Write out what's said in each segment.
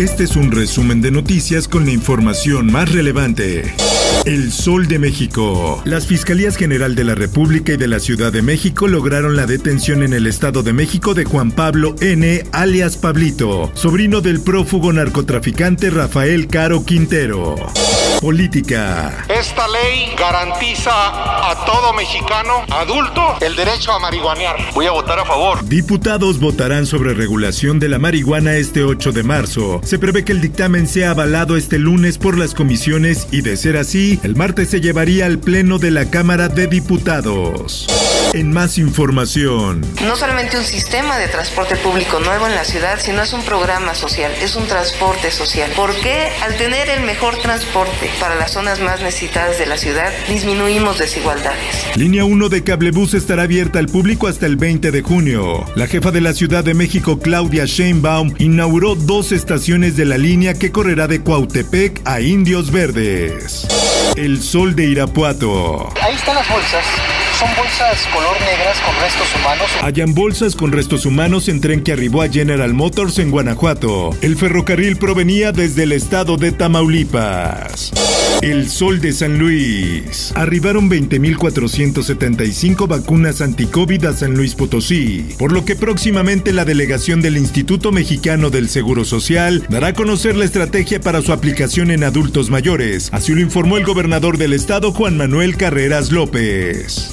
Este es un resumen de noticias con la información más relevante. El Sol de México. Las Fiscalías General de la República y de la Ciudad de México lograron la detención en el Estado de México de Juan Pablo N., alias Pablito, sobrino del prófugo narcotraficante Rafael Caro Quintero. Política. Esta ley garantiza a todo mexicano adulto el derecho a marihuanear. Voy a votar a favor. Diputados votarán sobre regulación de la marihuana este 8 de marzo. Se prevé que el dictamen sea avalado este lunes por las comisiones y de ser así, el martes se llevaría al Pleno de la Cámara de Diputados. En más información. No solamente un sistema de transporte público nuevo en la ciudad, sino es un programa social, es un transporte social. ¿Por qué al tener el mejor transporte para las zonas más necesitadas de la ciudad disminuimos desigualdades? Línea 1 de Cablebús estará abierta al público hasta el 20 de junio. La jefa de la Ciudad de México, Claudia Sheinbaum, inauguró dos estaciones de la línea que correrá de Cuautepec a Indios Verdes. El Sol de Irapuato. Ahí están las bolsas. Son bolsas color negras con restos humanos. Hallan bolsas con restos humanos en tren que arribó a General Motors en Guanajuato. El ferrocarril provenía desde el estado de Tamaulipas. El Sol de San Luis. Arribaron 20.475 vacunas anti-COVID a San Luis Potosí, por lo que próximamente la delegación del Instituto Mexicano del Seguro Social dará a conocer la estrategia para su aplicación en adultos mayores. Así lo informó el gobernador del estado, Juan Manuel Carreras López.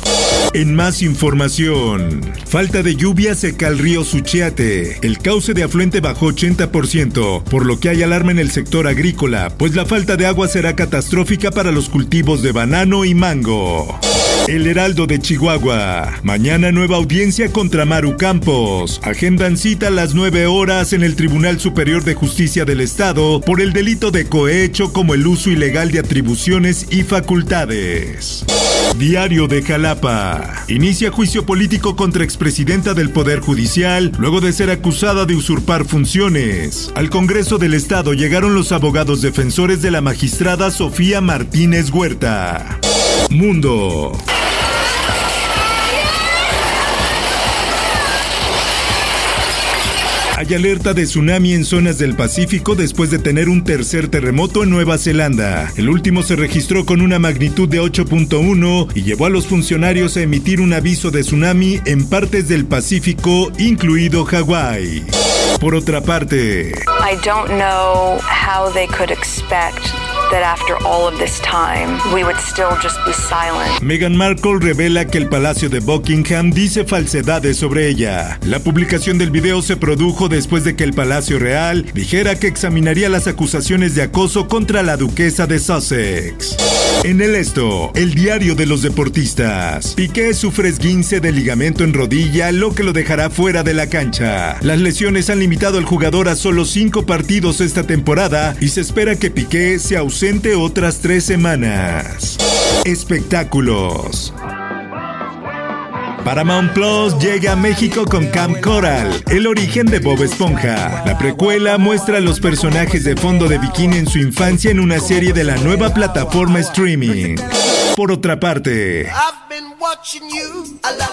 En más información, falta de lluvia seca el río Suchiate. El cauce de afluente bajó 80%, por lo que hay alarma en el sector agrícola, pues la falta de agua será catastrófica para los cultivos de banano y mango. El Heraldo de Chihuahua. Mañana nueva audiencia contra Maru Campos. Agendan cita a las 9 horas en el Tribunal Superior de Justicia del Estado por el delito de cohecho como el uso ilegal de atribuciones y facultades. Diario de Jalapa. Inicia juicio político contra expresidenta del Poder Judicial luego de ser acusada de usurpar funciones. Al Congreso del Estado llegaron los abogados defensores de la magistrada Sofía Martínez Huerta. Mundo. Hay alerta de tsunami en zonas del Pacífico después de tener un tercer terremoto en Nueva Zelanda. El último se registró con una magnitud de 8.1 y llevó a los funcionarios a emitir un aviso de tsunami en partes del Pacífico, incluido Hawái. Por otra parte, I don't know how they could expect that after all of this time, we would still just be silent. Meghan Markle revela que el Palacio de Buckingham dice falsedades sobre ella. La publicación del video se produjo después de que el Palacio Real dijera que examinaría las acusaciones de acoso contra la duquesa de Sussex. En el esto, el diario de los deportistas. Piqué sufre esguince de ligamento en rodilla, lo que lo dejará fuera de la cancha. Las lesiones han limitado al jugador a solo cinco partidos esta temporada y se espera que Piqué se otras tres semanas. Espectáculos. Paramount Plus llega a México con Camp Coral, el origen de Bob Esponja. La precuela muestra a los personajes de fondo de bikini en su infancia en una serie de la nueva plataforma streaming. Por otra parte,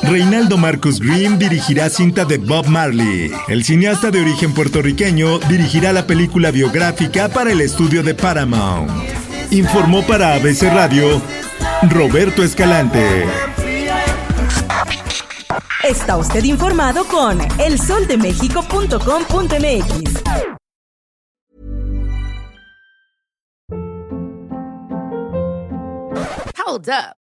Reinaldo Marcus Green dirigirá cinta de Bob Marley. El cineasta de origen puertorriqueño dirigirá la película biográfica para el estudio de Paramount. Informó para ABC Radio Roberto Escalante. Está usted informado con elsoldemexico.com.mx. Hold up.